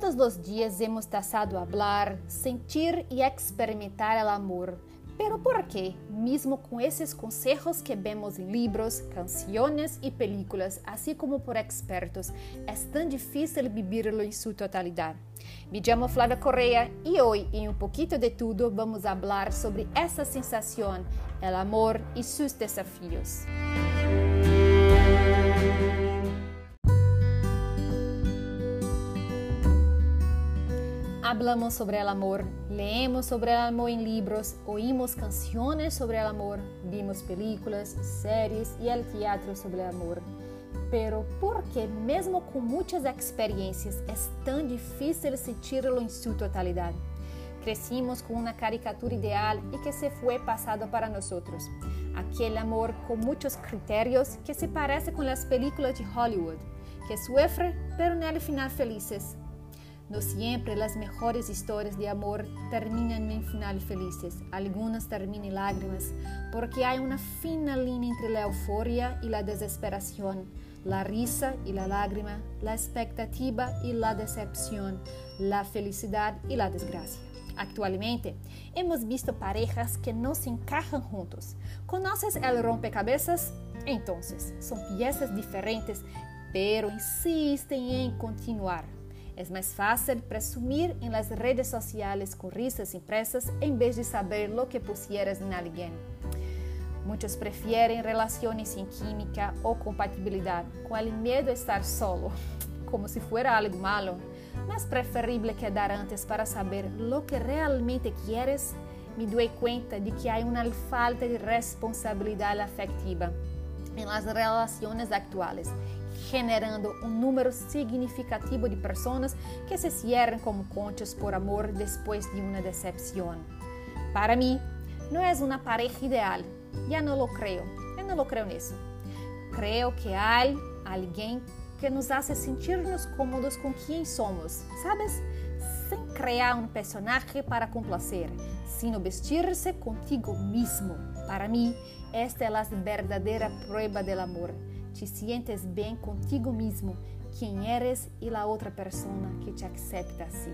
Todos os dias hemos tasado hablar, sentir e experimentar o amor. Pero por quê? Mesmo com esses consejos que vemos em livros, canções e películas, assim como por expertos, é tão difícil vivirlo em sua totalidade. Me chamo Flávia Correa e hoje, em um pouquinho de tudo, vamos falar sobre essa sensação, o amor e seus desafios. Hablamos sobre el amor, leemos sobre el amor en libros, oímos canciones sobre el amor, vimos películas, series e el teatro sobre el amor. Pero por que, mesmo com muitas experiências, é tão difícil sentirlo em sua totalidade? Crescimos com uma caricatura ideal e que se foi passado para nós. Aquele amor com muitos critérios que se parece com as películas de Hollywood, que sofre, pero no final felizes no siempre las mejores historias de amor terminan en final felices. Algunas terminan en lágrimas porque hay una fina línea entre la euforia y la desesperación, la risa y la lágrima, la expectativa y la decepción, la felicidad y la desgracia. Actualmente, hemos visto parejas que no se encajan juntos. ¿Conoces el rompecabezas? Entonces, son piezas diferentes, pero insisten en continuar. É mais fácil presumir em las redes sociais com risas impressas em vez de saber lo que pusieras em alguém. Muitos preferem relações sem química ou compatibilidade, com o medo de estar solo, como se fuera algo malo. Mas preferible quedar antes para saber lo que realmente quieres. Me dou conta de que há uma falta de responsabilidade afetiva em las relações atuais generando um número significativo de pessoas que se cierran como conchas por amor depois de uma decepção. Para mim, não é uma pareja ideal. Já não lo creio. Eu não lo creio nisso. Creio que há alguém que nos hace sentir-nos cômodos com quem somos, sabes? Sem criar um personagem para complacer, sino vestir-se contigo mesmo. Para mim, esta é a verdadeira prova do amor te sientes bem contigo mesmo, quem eres e a outra pessoa que te aceita assim.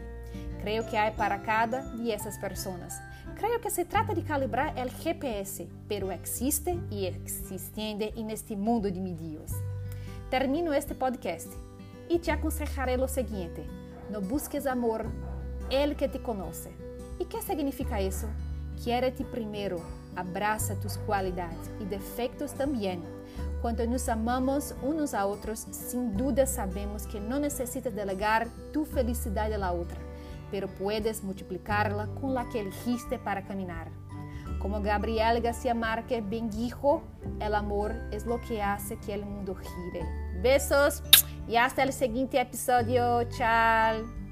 Creio que há para cada de essas pessoas. Creio que se trata de calibrar o GPS, pero existe e existende neste mundo de medios. Termino este podcast e te aconselharei o seguinte: não busques amor, ele que te conhece. E que significa isso? Quiere-te primeiro, abraça tus qualidades e defeitos também quando nos amamos uns a outros, sem dúvida sabemos que não necessitas delegar tu felicidade a outra, pero puedes multiplicarla com la que elegiste para caminhar. Como Gabriel García Márquez bem dijo, el amor es lo que hace que el mundo gire. Besos e hasta el siguiente episodio. Tchau!